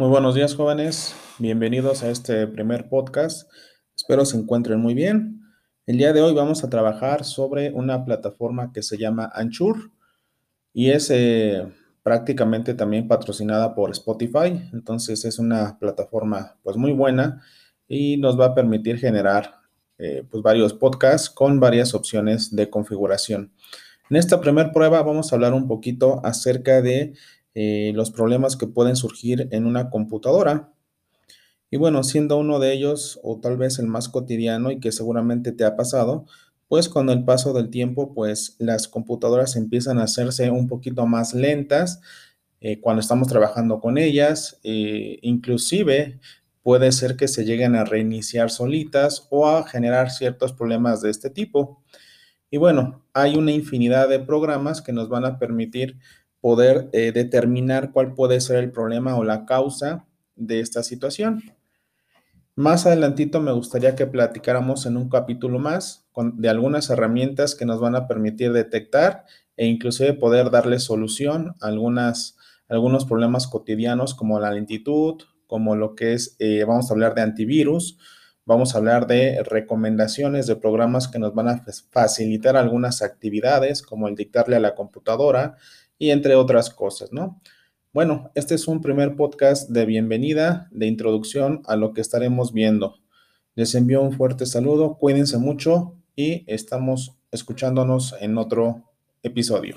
Muy buenos días jóvenes, bienvenidos a este primer podcast. Espero se encuentren muy bien. El día de hoy vamos a trabajar sobre una plataforma que se llama Anchur y es eh, prácticamente también patrocinada por Spotify. Entonces es una plataforma pues muy buena y nos va a permitir generar eh, pues varios podcasts con varias opciones de configuración. En esta primera prueba vamos a hablar un poquito acerca de eh, los problemas que pueden surgir en una computadora. Y bueno, siendo uno de ellos o tal vez el más cotidiano y que seguramente te ha pasado, pues con el paso del tiempo, pues las computadoras empiezan a hacerse un poquito más lentas eh, cuando estamos trabajando con ellas. Eh, inclusive puede ser que se lleguen a reiniciar solitas o a generar ciertos problemas de este tipo. Y bueno, hay una infinidad de programas que nos van a permitir poder eh, determinar cuál puede ser el problema o la causa de esta situación. Más adelantito me gustaría que platicáramos en un capítulo más de algunas herramientas que nos van a permitir detectar e inclusive poder darle solución a algunas, algunos problemas cotidianos como la lentitud, como lo que es, eh, vamos a hablar de antivirus, vamos a hablar de recomendaciones de programas que nos van a facilitar algunas actividades como el dictarle a la computadora, y entre otras cosas, ¿no? Bueno, este es un primer podcast de bienvenida, de introducción a lo que estaremos viendo. Les envío un fuerte saludo, cuídense mucho y estamos escuchándonos en otro episodio.